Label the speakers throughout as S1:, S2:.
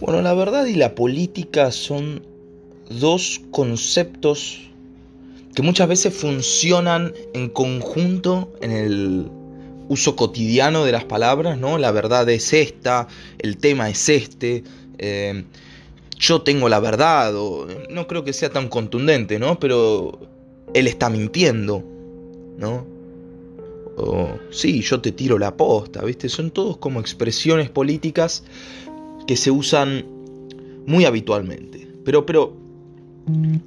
S1: Bueno, la verdad y la política son dos conceptos que muchas veces funcionan en conjunto en el uso cotidiano de las palabras, ¿no? La verdad es esta, el tema es este, eh, yo tengo la verdad, o, no creo que sea tan contundente, ¿no? Pero él está mintiendo, ¿no? O sí, yo te tiro la posta, ¿viste? Son todos como expresiones políticas que se usan muy habitualmente. Pero, pero,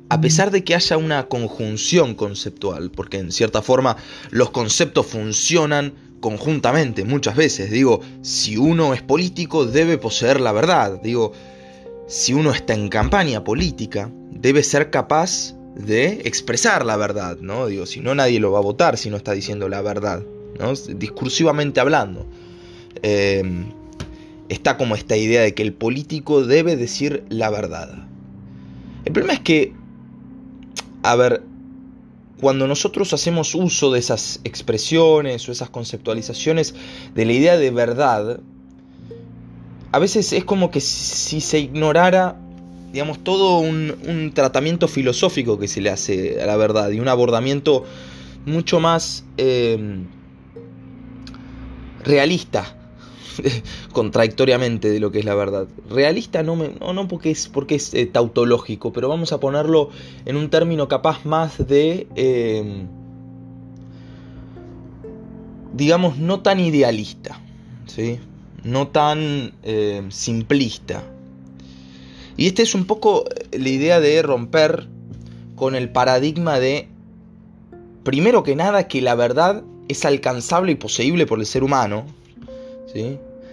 S1: a pesar de que haya una conjunción conceptual, porque en cierta forma los conceptos funcionan conjuntamente muchas veces, digo, si uno es político debe poseer la verdad, digo, si uno está en campaña política debe ser capaz de expresar la verdad, ¿no? Digo, si no nadie lo va a votar si no está diciendo la verdad. Discursivamente hablando. Eh, está como esta idea de que el político debe decir la verdad. El problema es que, a ver, cuando nosotros hacemos uso de esas expresiones o esas conceptualizaciones de la idea de verdad, a veces es como que si se ignorara, digamos, todo un, tratamiento filosófico que se le hace a la verdad y un abordamiento mucho más eh, realista contradictoriamente de lo que es la verdad. Realista no, me, no, porque es, porque es eh, tautológico, pero vamos a ponerlo en un término capaz más de, em, digamos, no tan idealista, ¿sí? no tan em, simplista. Y esta es un poco la idea de romper con el paradigma de, primero que nada, que la verdad es alcanzable y poseíble por el ser humano,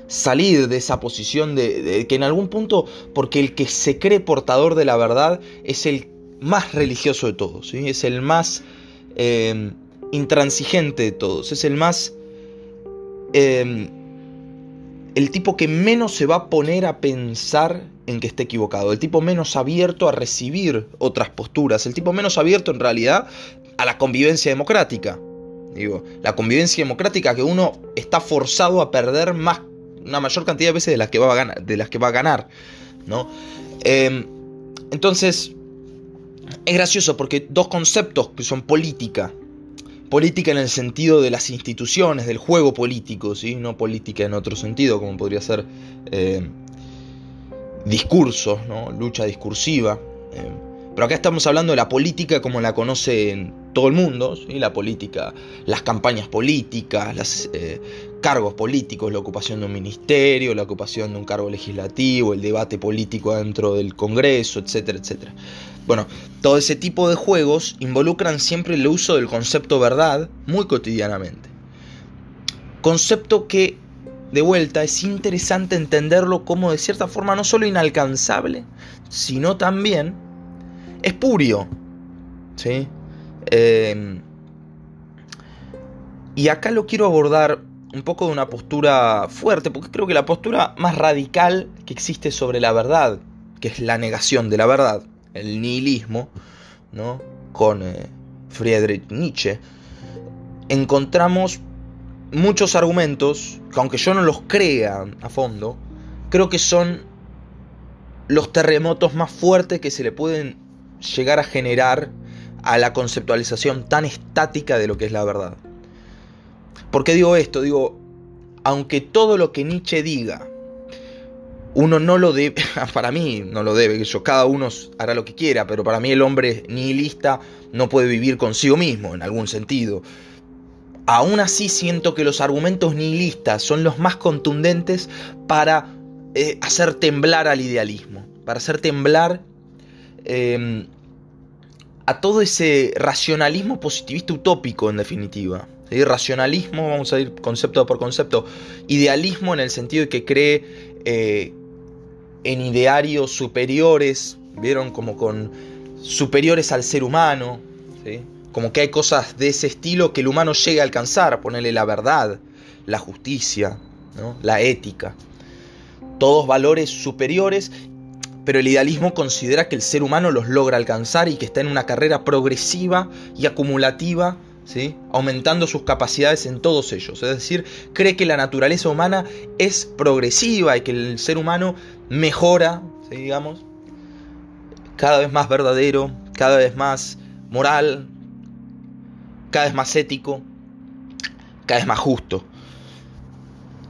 S1: Salir de esa posición de, que en algún punto, porque el que se cree portador de la verdad es el más religioso de todos, es el más eh, intransigente de todos, es el más... Eh, el tipo que menos se va a poner a pensar en que esté equivocado, el tipo menos abierto a recibir otras posturas, el tipo menos abierto en realidad a la convivencia democrática. Digo, la convivencia democrática que uno está forzado a perder más, una mayor cantidad de veces de las que va a ganar, de las que va a ganar ¿no? Em, entonces, es gracioso porque dos conceptos que son política, política en el sentido de las instituciones, del juego político, ¿sí? no política en otro sentido, como podría ser eh, discursos, ¿no? lucha discursiva. Em, pero acá estamos hablando de la política como la conocen todo el mundo, ¿sí? la política, las campañas políticas, los eh, cargos políticos, la ocupación de un ministerio, la ocupación de un cargo legislativo, el debate político dentro del Congreso, etcétera, etcétera. Bueno, todo ese tipo de juegos involucran siempre el uso del concepto verdad muy cotidianamente. Concepto que, de vuelta, es interesante entenderlo como de cierta forma no solo inalcanzable, sino también espurio. ¿Sí? Em, y acá lo quiero abordar un poco de una postura fuerte, porque creo que la postura más radical que existe sobre la verdad, que es la negación de la verdad, el nihilismo, ¿no? con eh, Friedrich Nietzsche, encontramos muchos argumentos que aunque yo no los crea a fondo, creo que son los terremotos más fuertes que se le pueden llegar a generar a la conceptualización tan estática de lo que es la verdad. ¿Por qué digo esto? Digo, aunque todo lo que Nietzsche diga, uno no lo debe, para mí no lo debe, cada uno hará lo que quiera, pero para mí el hombre nihilista no puede vivir consigo mismo, en algún sentido. Aún así siento que los argumentos nihilistas son los más contundentes para eh, hacer temblar al idealismo, para hacer temblar em, a todo ese racionalismo positivista utópico en definitiva. Racionalismo, vamos a ir concepto por concepto. Idealismo en el sentido de que cree eh, en idearios superiores, vieron como con superiores al ser humano, como que hay cosas de ese estilo que el humano llegue a alcanzar, ponerle la verdad, la justicia, la ética. Todos valores superiores pero el idealismo considera que el ser humano los logra alcanzar y que está en una carrera progresiva y acumulativa ¿sí? aumentando sus capacidades en todos ellos. Es decir, cree que la naturaleza humana es progresiva y que el ser humano mejora, digamos, cada vez más verdadero, cada vez más moral, cada vez más ético, cada vez más justo.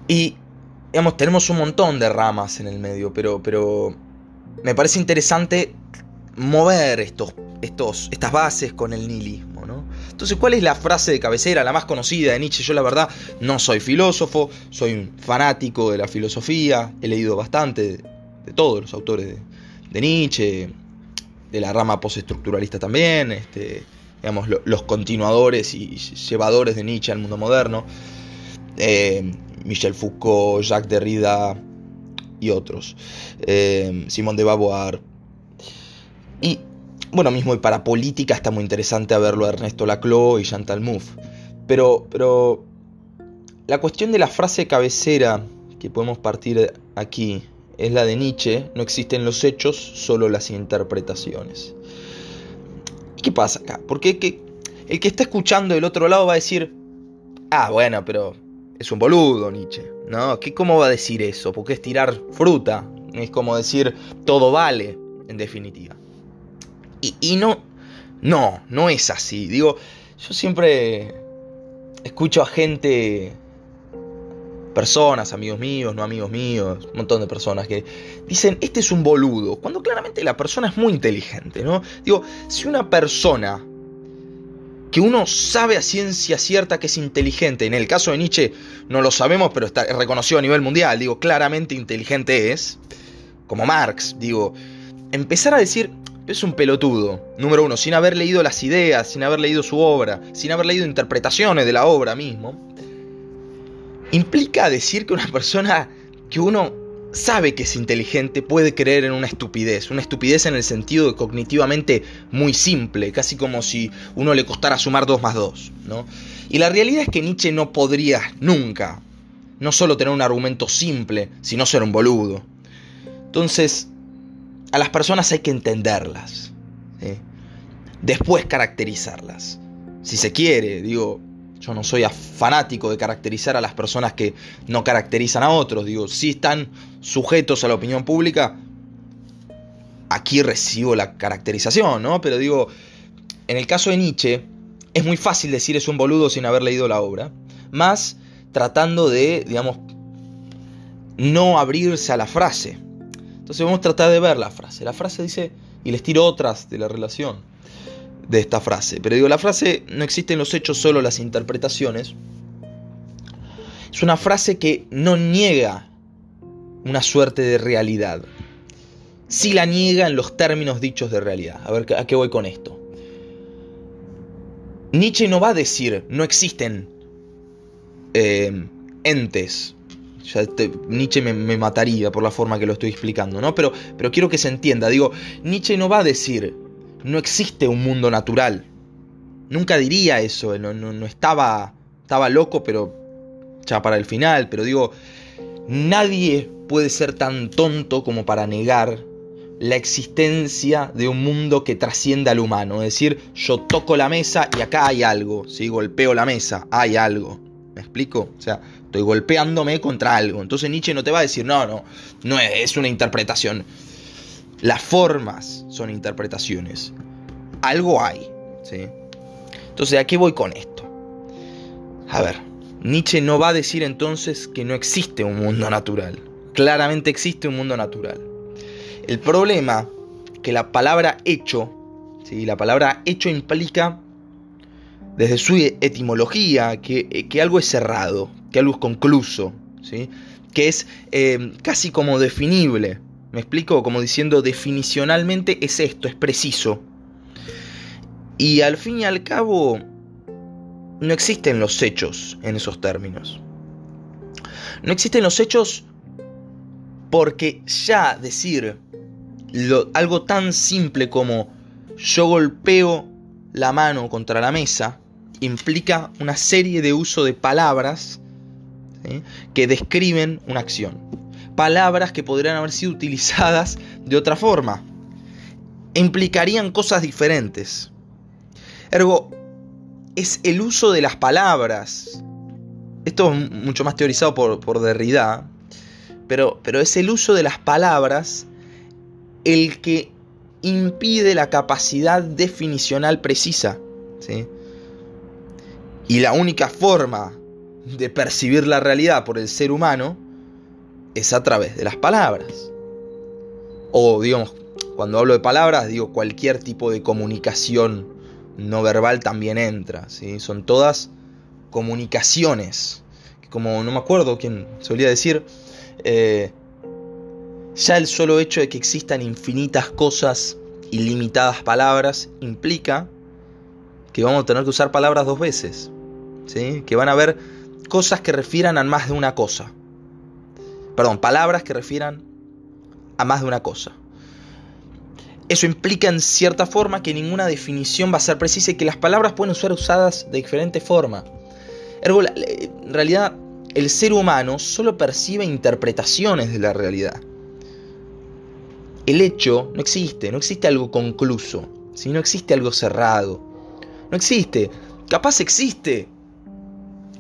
S1: Y, digamos, tenemos un montón de ramas en el medio, pero, pero me parece interesante mover estos, estos, estas bases con el nihilismo. ¿no? Entonces, ¿cuál es la frase de cabecera, la más conocida de Nietzsche? Yo la verdad no soy filósofo, soy un fanático de la filosofía, he leído bastante de, todos los autores de, Nietzsche, de la rama postestructuralista también, este, digamos, los continuadores y llevadores de Nietzsche al mundo moderno, eh, Michel Foucault, Jacques Derrida y otros, eh, Simón de Beauvoir, y bueno, mismo y para política está muy interesante verlo Ernesto Laclau y Chantal Mouffe. Pero, pero la cuestión de la frase cabecera que podemos partir aquí es la de Nietzsche, no existen los hechos, solo las interpretaciones. ¿Y qué pasa acá? Porque el que está escuchando del otro lado va a decir, ah, bueno, pero es un boludo Nietzsche, ¿no? ¿Qué, ¿Cómo va a decir eso? Porque es tirar fruta, es como decir, todo vale, en definitiva. Y, no, no, no es así. Digo, yo siempre escucho a gente, personas, amigos míos, no amigos míos, un montón de personas que dicen, este es un boludo, cuando claramente la persona es muy inteligente, ¿no? Digo, si una persona que uno sabe a ciencia cierta que es inteligente, en el caso de Nietzsche no lo sabemos, pero está reconocido a nivel mundial, digo, claramente inteligente es, como Marx, digo, empezar a decir, es un pelotudo, número uno, sin haber leído las ideas, sin haber leído su obra, sin haber leído interpretaciones de la obra mismo, implica decir que una persona que uno sabe que es inteligente puede creer en una estupidez, una estupidez en el sentido de cognitivamente muy simple, casi como si uno le costara sumar 2 más 2, ¿no? Y la realidad es que Nietzsche no podría nunca, no solo tener un argumento simple, sino ser un boludo. Entonces, a las personas hay que entenderlas. Después caracterizarlas. Si se quiere, digo, yo no soy fanático de caracterizar a las personas que no caracterizan a otros. Digo, si están sujetos a la opinión pública, aquí recibo la caracterización, ¿no? Pero digo, en el caso de Nietzsche, es muy fácil decir es un boludo sin haber leído la obra, más tratando de, digamos, no abrirse a la frase. Entonces vamos a tratar de ver la frase. La frase dice, y les tiro otras de la relación de esta frase. Pero digo, la frase no existen los hechos, solo las interpretaciones. Es una frase que no niega una suerte de realidad. Sí la niega en los términos dichos de realidad. A ver, ¿a qué voy con esto? Nietzsche no va a decir, no existen eh, entes Nietzsche me, mataría por la forma que lo estoy explicando, ¿no? Pero, pero quiero que se entienda. Digo, Nietzsche no va a decir, no existe un mundo natural. Nunca diría eso, no, no, estaba, estaba loco, pero ya para el final. Pero digo, nadie puede ser tan tonto como para negar la existencia de un mundo que trascienda al humano. Es decir, yo toco la mesa y acá hay algo. Si golpeo la mesa, hay algo. ¿Me explico? O sea, Estoy golpeándome contra algo. Entonces Nietzsche no te va a decir, no, no, no es, una interpretación. Las formas son interpretaciones. Algo hay. ¿sí? Entonces, ¿a qué voy con esto? A ver, Nietzsche no va a decir entonces que no existe un mundo natural. Claramente existe un mundo natural. El problema que la palabra hecho, ¿sí? la palabra hecho implica desde su etimología que, que algo es cerrado, que algo es concluso, ¿sí? que es eh, casi como definible. ¿Me explico? Como diciendo definicionalmente es esto, es preciso. Y al fin y al cabo, no existen los hechos en esos términos. No existen los hechos porque ya decir algo tan simple como yo golpeo la mano contra la mesa implica una serie de uso de palabras que describen una acción. Palabras que podrían haber sido utilizadas de otra forma. Implicarían cosas diferentes. Ergo, es el uso de las palabras. Esto es mucho más teorizado por, por Derrida, pero, pero es el uso de las palabras el que impide la capacidad definicional precisa. ¿sí? Y la única forma de percibir la realidad por el ser humano es a través de las palabras. O digamos, cuando hablo de palabras, digo cualquier tipo de comunicación no verbal también entra. ¿sí? Son todas comunicaciones. Como no me acuerdo quién solía decir, eh, ya el solo hecho de que existan infinitas cosas, ilimitadas palabras, implica que vamos a tener que usar palabras dos veces. ¿sí? Que van a haber cosas que refieran a más de una cosa. Perdón, palabras que refieran a más de una cosa. Eso implica en cierta forma que ninguna definición va a ser precisa y que las palabras pueden ser usadas de diferente forma. en realidad, el ser humano solo percibe interpretaciones de la realidad. El hecho no existe, no existe algo concluso, si no existe algo cerrado. No existe. Capaz existe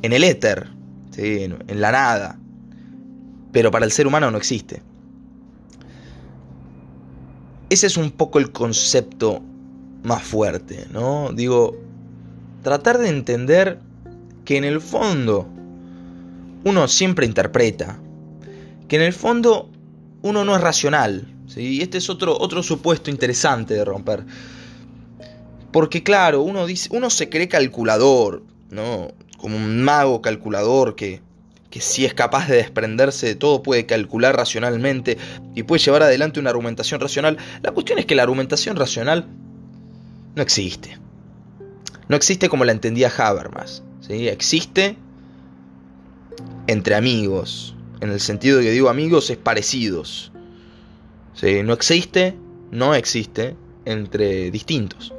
S1: en el éter, en la nada, pero para el ser humano no existe. Ese es un poco el concepto más fuerte, ¿no? Digo, tratar de entender que en el fondo uno siempre interpreta, que en el fondo uno no es racional, ¿sí? Este es otro, otro supuesto interesante de romper. Porque claro, uno, dice, uno se cree calculador, ¿no? como un mago calculador que, que si es capaz de desprenderse de todo puede calcular racionalmente y puede llevar adelante una argumentación racional. La cuestión es que la argumentación racional no existe. No existe como la entendía Habermas. ¿sí? Existe entre amigos. En el sentido de que digo amigos es parecidos. ¿sí? No existe, no existe entre distintos.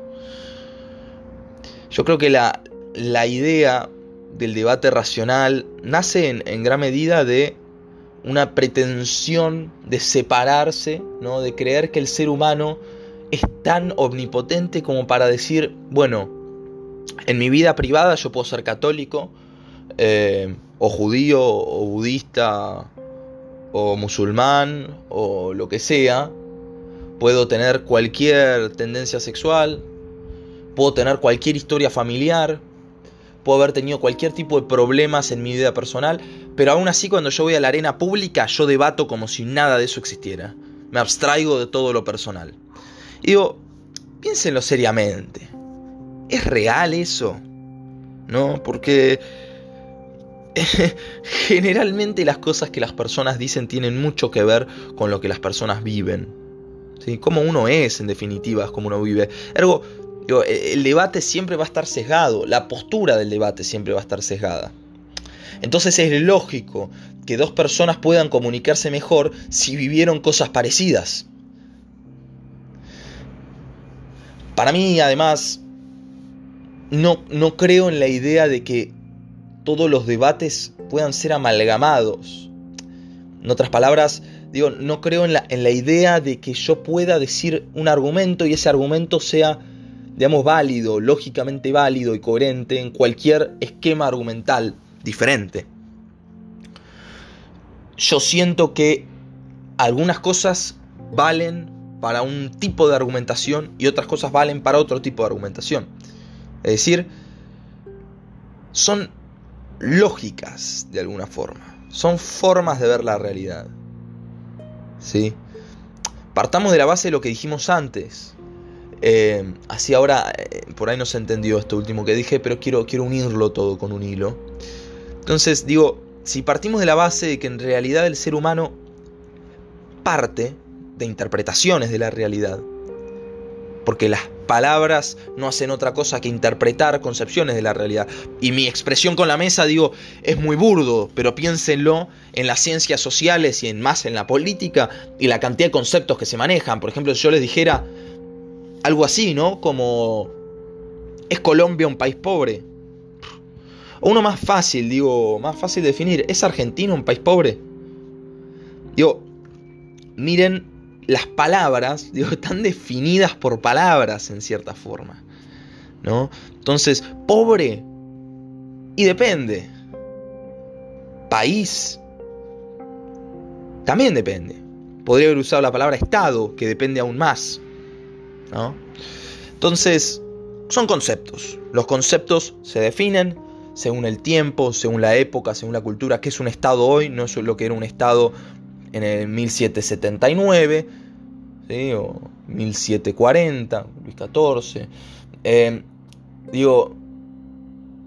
S1: Yo creo que la, la idea del debate racional nace en, gran medida de una pretensión de separarse, ¿no? de creer que el ser humano es tan omnipotente como para decir, bueno, en mi vida privada yo puedo ser católico, eh, o judío, o budista, o musulmán, o lo que sea, puedo tener cualquier tendencia sexual, puedo tener cualquier historia familiar, puedo haber tenido cualquier tipo de problemas en mi vida personal, pero aún así cuando yo voy a la arena pública yo debato como si nada de eso existiera. Me abstraigo de todo lo personal. Y digo, piénsenlo seriamente. ¿Es real eso? ¿No? Porque generalmente las cosas que las personas dicen tienen mucho que ver con lo que las personas viven. ¿Sí? Cómo uno es, en definitiva, es como uno vive. Ergo, e, el debate siempre va a estar sesgado, la postura del debate siempre va a estar sesgada. Entonces es lógico que dos personas puedan comunicarse mejor si vivieron cosas parecidas. Para mí, además, no, no creo en la idea de que todos los debates puedan ser amalgamados. En otras palabras, digo, no creo en la, en la idea de que yo pueda decir un argumento y ese argumento sea digamos, válido, lógicamente válido y coherente en cualquier esquema argumental diferente. Yo siento que algunas cosas valen para un tipo de argumentación y otras cosas valen para otro tipo de argumentación. Es decir, son lógicas de alguna forma, son formas de ver la realidad. ¿Sí? Partamos de la base de lo que dijimos antes. Eh, así ahora, eh, por ahí no se entendió esto último que dije, pero quiero, quiero unirlo todo con un hilo. Entonces, digo, si partimos de la base de que en realidad el ser humano parte de interpretaciones de la realidad, porque las palabras no hacen otra cosa que interpretar concepciones de la realidad. Y mi expresión con la mesa, digo, es muy burdo, pero piénsenlo en las ciencias sociales y en más en la política y la cantidad de conceptos que se manejan. Por ejemplo, si yo les dijera, algo así, ¿no? Como ¿es Colombia un país pobre? O uno más fácil, digo, más fácil de definir, ¿es Argentina un país pobre? Digo, miren las palabras, digo, están definidas por palabras en cierta forma. ¿no? Entonces, pobre y depende. País también depende. Podría haber usado la palabra Estado, que depende aún más. ¿No? Entonces, son conceptos. Los conceptos se definen según el tiempo, según la época, según la cultura. ¿Qué es un Estado hoy? No es lo que era un Estado en el 1779, ¿sí? o 1740, Luis XIV. Eh, digo,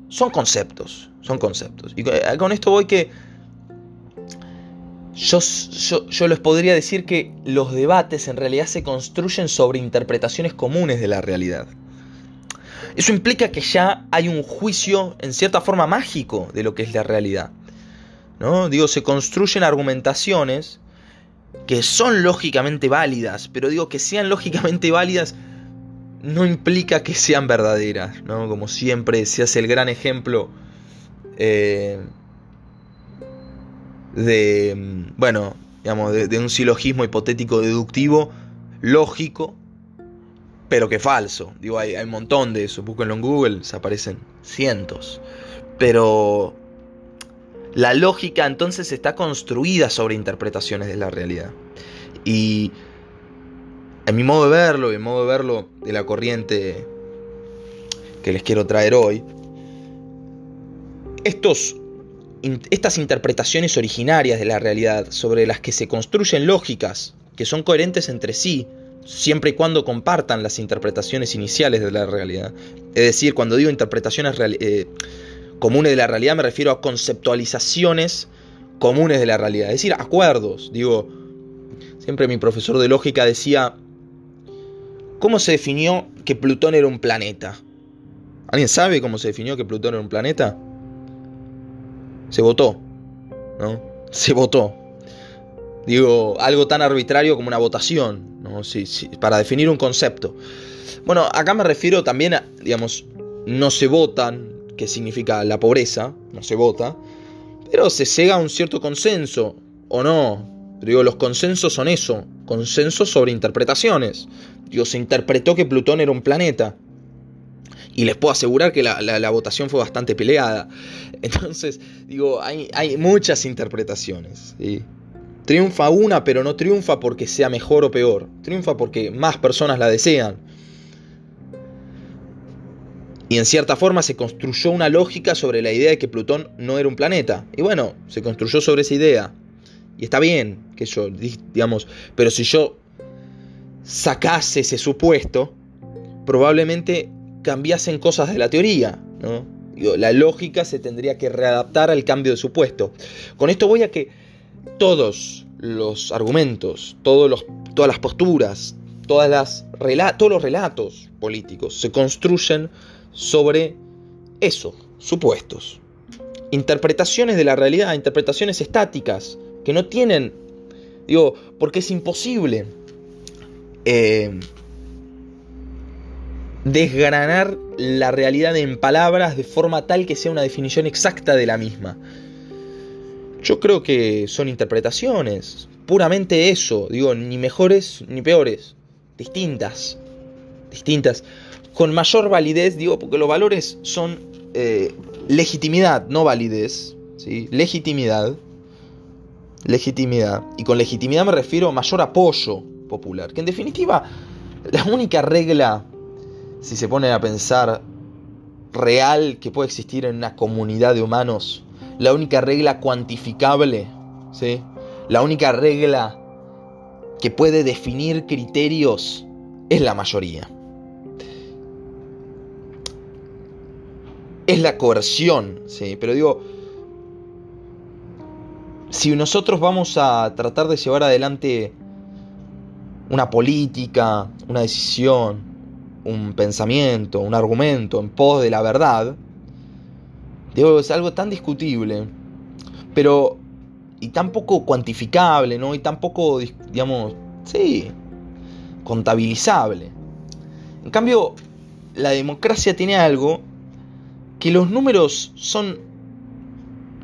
S1: son conceptos, son conceptos. Y con esto voy que yo, yo, les podría decir que los debates en realidad se construyen sobre interpretaciones comunes de la realidad. Eso implica que ya hay un juicio en cierta forma mágico de lo que es la realidad. ¿no? Digo, se construyen argumentaciones que son lógicamente válidas, pero digo que sean lógicamente válidas no implica que sean verdaderas, ¿no? Como siempre se hace el gran ejemplo eh, de, bueno, digamos, de, un silogismo hipotético deductivo, lógico, pero que falso. Digo, hay, hay un montón de eso. Búsquenlo en Google, se aparecen cientos. Pero la lógica entonces está construida sobre interpretaciones de la realidad. Y en mi modo de verlo, y en modo de verlo de la corriente que les quiero traer hoy, estos estas interpretaciones originarias de la realidad, sobre las que se construyen lógicas, que son coherentes entre sí, siempre y cuando compartan las interpretaciones iniciales de la realidad. Es decir, cuando digo interpretaciones eh, comunes de la realidad, me refiero a conceptualizaciones comunes de la realidad, es decir, acuerdos. Digo, siempre mi profesor de lógica decía, ¿cómo se definió que Plutón era un planeta? ¿Alguien sabe cómo se definió que Plutón era un planeta? Se votó, ¿no? Se votó. Digo, algo tan arbitrario como una votación, ¿no? Para definir un concepto. Bueno, acá me refiero también a, digamos, no se votan, que significa la pobreza, no se vota, pero se llega a un cierto consenso, o no. Digo, los consensos son eso, consensos sobre interpretaciones. Digo, se interpretó que Plutón era un planeta. Y les puedo asegurar que la, votación fue bastante peleada. Entonces, digo, hay, muchas interpretaciones. Triunfa una, pero no triunfa porque sea mejor o peor. Triunfa porque más personas la desean. Y en cierta forma se construyó una lógica sobre la idea de que Plutón no era un planeta. Y bueno, se construyó sobre esa idea. Y está bien, que yo, digamos, pero si yo sacase ese supuesto, probablemente cambiasen cosas de la teoría. ¿no? la lógica se tendría que readaptar al cambio de supuesto. Con esto voy a que todos los argumentos, todos los, todas las posturas, todas las, todos los relatos políticos se construyen sobre eso, supuestos. Interpretaciones de la realidad, interpretaciones estáticas, que no tienen, digo, porque es imposible eh, desgranar la realidad en palabras de forma tal que sea una definición exacta de la misma. Yo creo que son interpretaciones, puramente eso, digo, ni mejores ni peores, distintas, distintas, con mayor validez, digo, porque los valores son eh, legitimidad, no validez, ¿sí? legitimidad, legitimidad, y con legitimidad me refiero a mayor apoyo popular, que en definitiva la única regla si se pone a pensar real que puede existir en una comunidad de humanos, la única regla cuantificable, ¿sí? la única regla que puede definir criterios es la mayoría. Es la coerción, ¿sí? pero digo, si nosotros vamos a tratar de llevar adelante una política, una decisión, un pensamiento, un argumento en pos de la verdad, digo, es algo tan discutible, pero y tan poco cuantificable, ¿no? Y tan poco, digamos, sí, contabilizable. En cambio, la democracia tiene algo que los números son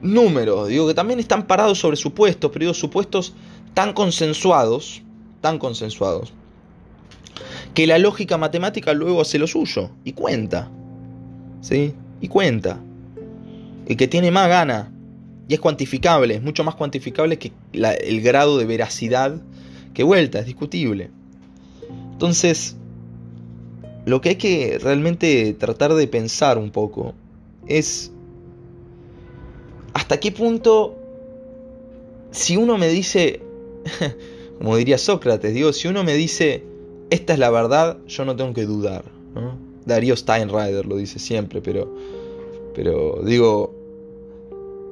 S1: números, digo que también están parados sobre supuestos, pero digo supuestos tan consensuados, tan consensuados, que la lógica matemática luego hace lo suyo y cuenta. ¿sí? Y cuenta. El que tiene más gana. Y es cuantificable, es mucho más cuantificable que el grado de veracidad que vuelta, es discutible. Entonces, lo que hay que realmente tratar de pensar un poco es hasta qué punto, si uno me dice, como diría Sócrates, digo, si uno me dice, esta es la verdad, yo no tengo que dudar. Darío Steinrider lo dice siempre, pero, pero digo,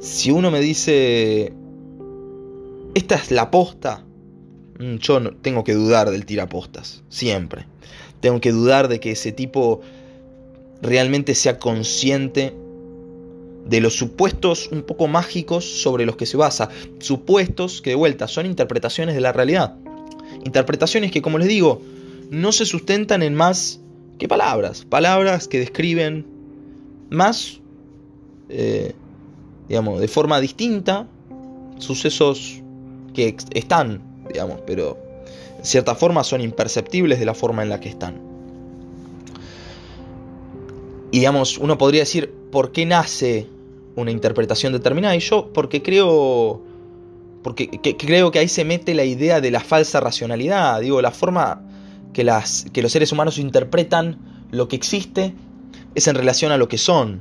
S1: si uno me dice, esta es la posta, mm, yo no, tengo que dudar del tirapostas, siempre. Tengo que dudar de que ese tipo realmente sea consciente de los supuestos un poco mágicos sobre los que se basa. Supuestos que de vuelta son interpretaciones de la realidad. Interpretaciones que, como les digo, no se sustentan en más que palabras. Palabras que describen más, eh, digamos, de forma distinta sucesos que están, digamos, pero en cierta forma son imperceptibles de la forma en la que están. Y digamos, uno podría decir, ¿por qué nace una interpretación determinada? Y yo, porque creo, porque creo que ahí se mete la idea de la falsa racionalidad, digo, la forma que, las, que los seres humanos interpretan lo que existe es en relación a lo que son.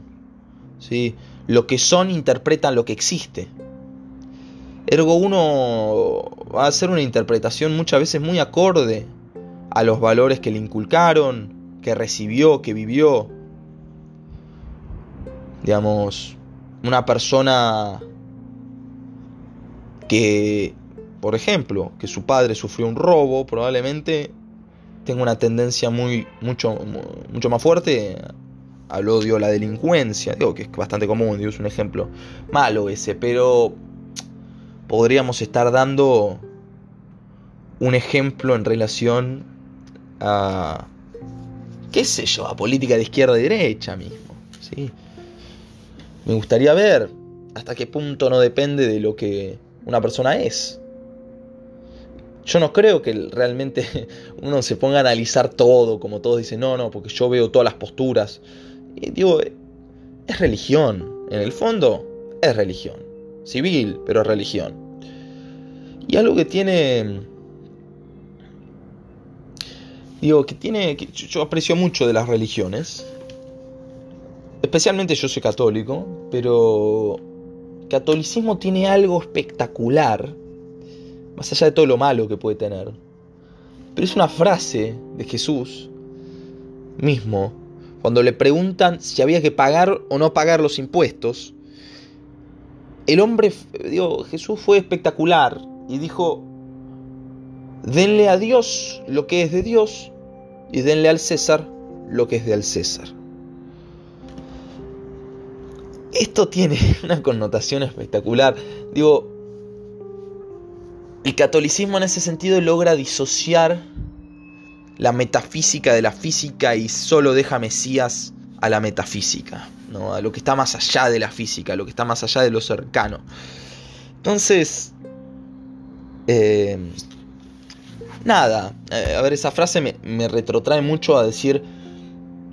S1: ¿sí? Lo que son interpretan lo que existe. Ergo uno va a hacer una interpretación muchas veces muy acorde a los valores que le inculcaron, que recibió, que vivió. Digamos, una persona que, por ejemplo, que su padre sufrió un robo, probablemente tengo una tendencia muy, mucho, mucho más fuerte al odio a la delincuencia. Digo que es bastante común, digo, es un ejemplo malo ese, pero podríamos estar dando un ejemplo en relación a, qué sé yo, a política de izquierda y derecha mismo. ¿sí? Me gustaría ver hasta qué punto no depende de lo que una persona es. Yo no creo que realmente uno se ponga a analizar todo, como todos dicen, no, no, porque yo veo todas las posturas. Y digo, es religión, en el fondo es religión. Civil, pero es religión. Y algo que tiene... Digo, que tiene... Que yo aprecio mucho de las religiones. Especialmente yo soy católico, pero... Catolicismo tiene algo espectacular más allá de todo lo malo que puede tener. Pero es una frase de Jesús mismo, cuando le preguntan si había que pagar o no pagar los impuestos, el hombre, digo, Jesús fue espectacular y dijo, denle a Dios lo que es de Dios y denle al César lo que es del César. Esto tiene una connotación espectacular. Digo, el catolicismo en ese sentido logra disociar la metafísica de la física y solo deja Mesías a la metafísica, ¿no? a lo que está más allá de la física, a lo que está más allá de lo cercano. Entonces, eh, nada, eh, a ver, esa frase me, me, retrotrae mucho a decir,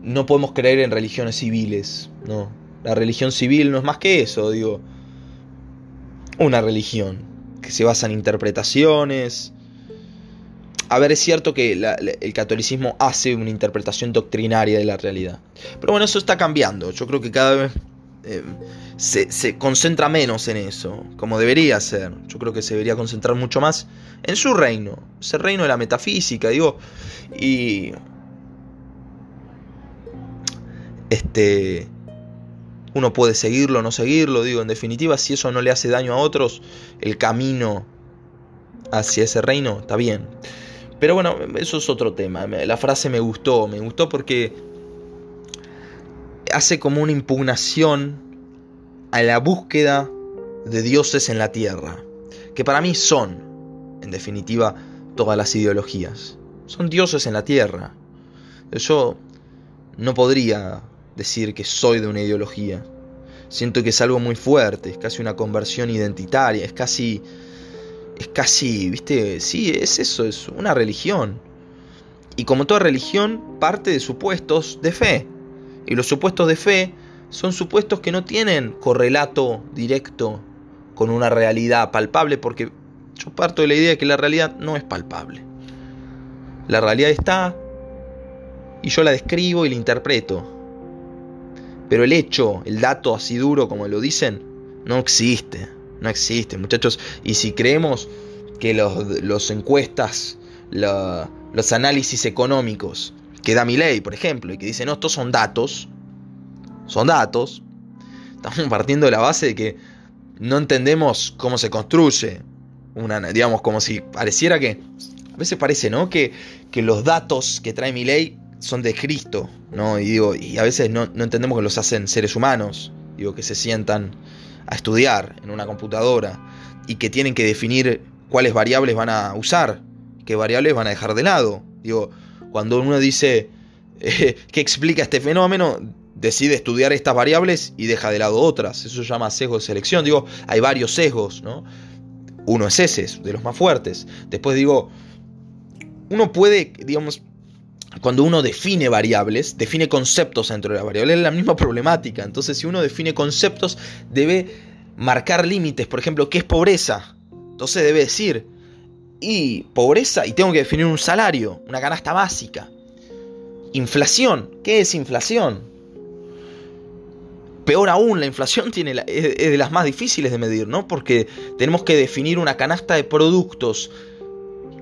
S1: no podemos creer en religiones civiles, ¿no? La religión civil no es más que eso, digo, una religión, que se basa en interpretaciones. A ver, es cierto que el catolicismo hace una interpretación doctrinaria de la realidad. Pero bueno, eso está cambiando. Yo creo que cada vez eh, se, concentra menos en eso, como debería ser. Yo creo que se debería concentrar mucho más en su reino, ese reino de la metafísica, digo. Y. Este uno puede seguirlo o no seguirlo, digo, en definitiva, si eso no le hace daño a otros, el camino hacia ese reino está bien. Pero bueno, eso es otro tema. La frase me gustó, me gustó porque hace como una impugnación a la búsqueda de dioses en la tierra, que para mí son, en definitiva, todas las ideologías. Son dioses en la tierra. Yo no podría decir que soy de una ideología. Siento que es algo muy fuerte, es casi una conversión identitaria, es casi es casi, ¿viste? Sí, es eso, es una religión. Y como toda religión, parte de supuestos de fe. Y los supuestos de fe son supuestos que no tienen correlato directo con una realidad palpable, porque yo parto de la idea de que la realidad no es palpable. La realidad está y yo la describo y la interpreto. Pero el hecho, el dato así duro como lo dicen, no existe. No existe, muchachos. Y si creemos que los, encuestas, los análisis económicos que da mi ley, por ejemplo, y que dice, no, estos son datos, son datos, estamos partiendo de la base de que no entendemos cómo se construye una, digamos, como si pareciera que, a veces parece, ¿no? Que, que los datos que trae mi ley son de Cristo, ¿no? Y digo, y a veces no, no entendemos que los hacen seres humanos, digo, que se sientan a estudiar en una computadora y que tienen que definir cuáles variables van a usar, qué variables van a dejar de lado. Digo, cuando uno dice eh, qué explica este fenómeno, decide estudiar estas variables y deja de lado otras. Eso se llama sesgo de selección. Digo, hay varios sesgos, ¿no? Uno es ese, de los más fuertes. Después digo, uno puede, digamos, cuando uno define variables, define conceptos dentro de la variable, es la misma problemática. Entonces, si uno define conceptos, debe marcar límites. Por ejemplo, ¿qué es pobreza? Entonces debe decir, y pobreza, y tengo que definir un salario, una canasta básica. Inflación, ¿qué es inflación? Peor aún, la inflación tiene es de las más difíciles de medir, ¿no? Porque tenemos que definir una canasta de productos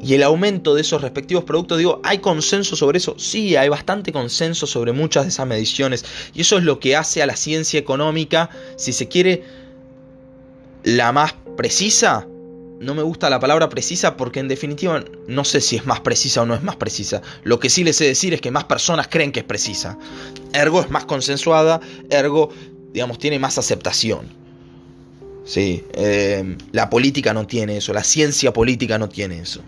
S1: y el aumento de esos respectivos productos, digo, ¿hay consenso sobre eso? Sí, hay bastante consenso sobre muchas de esas mediciones. Y eso es lo que hace a la ciencia económica, si se quiere, la más precisa. No me gusta la palabra precisa porque en definitiva no sé si es más precisa o no es más precisa. Lo que sí les sé decir es que más personas creen que es precisa. Ergo es más consensuada, ergo, digamos, tiene más aceptación. Sí, eh, la política no tiene eso, la ciencia política no tiene eso.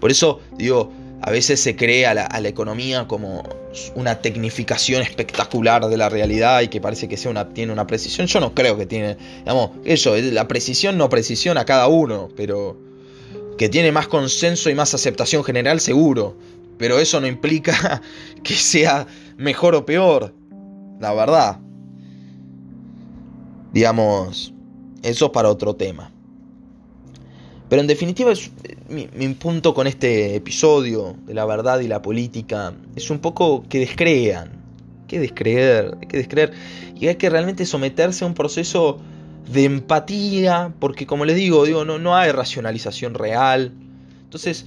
S1: Por eso, digo, a veces se crea la, a la economía como una tecnificación espectacular de la realidad y que parece que sea una, tiene una precisión. Yo no creo que tiene, digamos, eso, la precisión no precisión a cada uno, pero que tiene más consenso y más aceptación general seguro. Pero eso no implica que sea mejor o peor, la verdad. Digamos, eso es para otro tema. Pero en definitiva, es, mi, punto con este episodio de la verdad y la política es un poco que descrean. Que descreer, que descreer. Y hay que realmente someterse a un proceso de empatía, porque como les digo, digo no, no hay racionalización real. Entonces,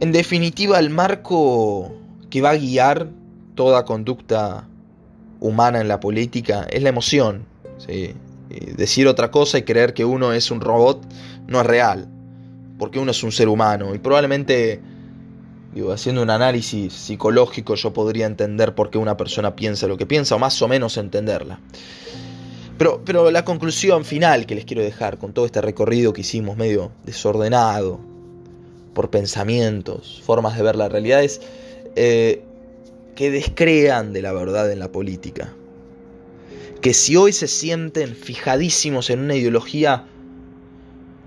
S1: en definitiva, el marco que va a guiar toda conducta humana en la política es la emoción. ¿sí? Decir otra cosa y creer que uno es un robot no es real porque uno es un ser humano y probablemente, digo, haciendo un análisis psicológico yo podría entender por qué una persona piensa lo que piensa o más o menos entenderla. Pero, pero la conclusión final que les quiero dejar con todo este recorrido que hicimos medio desordenado por pensamientos, formas de ver la realidad es eh, que descrean de la verdad en la política. Que si hoy se sienten fijadísimos en una ideología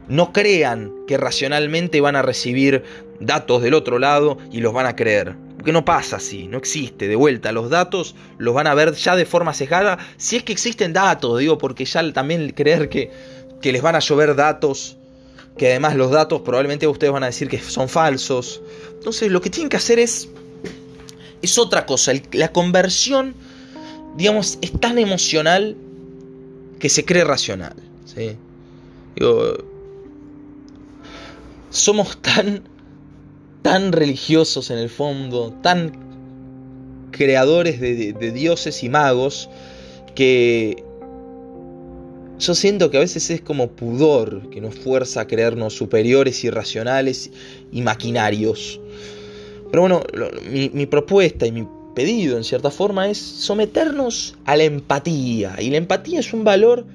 S1: no crean que racionalmente van a recibir datos del otro lado y los van a creer. Porque no pasa así, no existe. De vuelta, los datos los van a ver ya de forma cejada. Si es que existen datos, digo, porque ya también creer que, que les van a llover datos, que además los datos probablemente ustedes van a decir que son falsos. Entonces lo que tienen que hacer es, es otra cosa. La conversión, digamos, es tan emocional que se cree racional. ¿sí? Digo, somos tan, tan religiosos en el fondo, tan creadores de, dioses y magos, que yo siento que a veces es como pudor que nos fuerza a creernos superiores, irracionales y maquinarios. Pero bueno, mi, mi, propuesta y mi pedido en cierta forma es someternos a la empatía. Y la empatía es un valor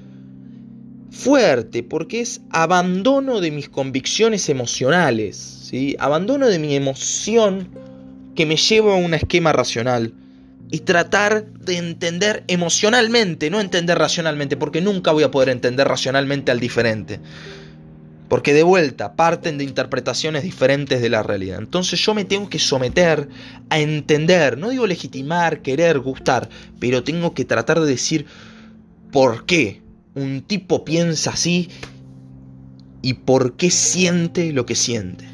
S1: fuerte porque es abandono de mis convicciones emocionales, ¿sí? abandono de mi emoción que me lleva a un esquema racional y tratar de entender emocionalmente, no entender racionalmente, porque nunca voy a poder entender racionalmente al diferente. Porque de vuelta parten de interpretaciones diferentes de la realidad. Entonces yo me tengo que someter a entender, no digo legitimar, querer, gustar, pero tengo que tratar de decir por qué un tipo piensa así y por qué siente lo que siente.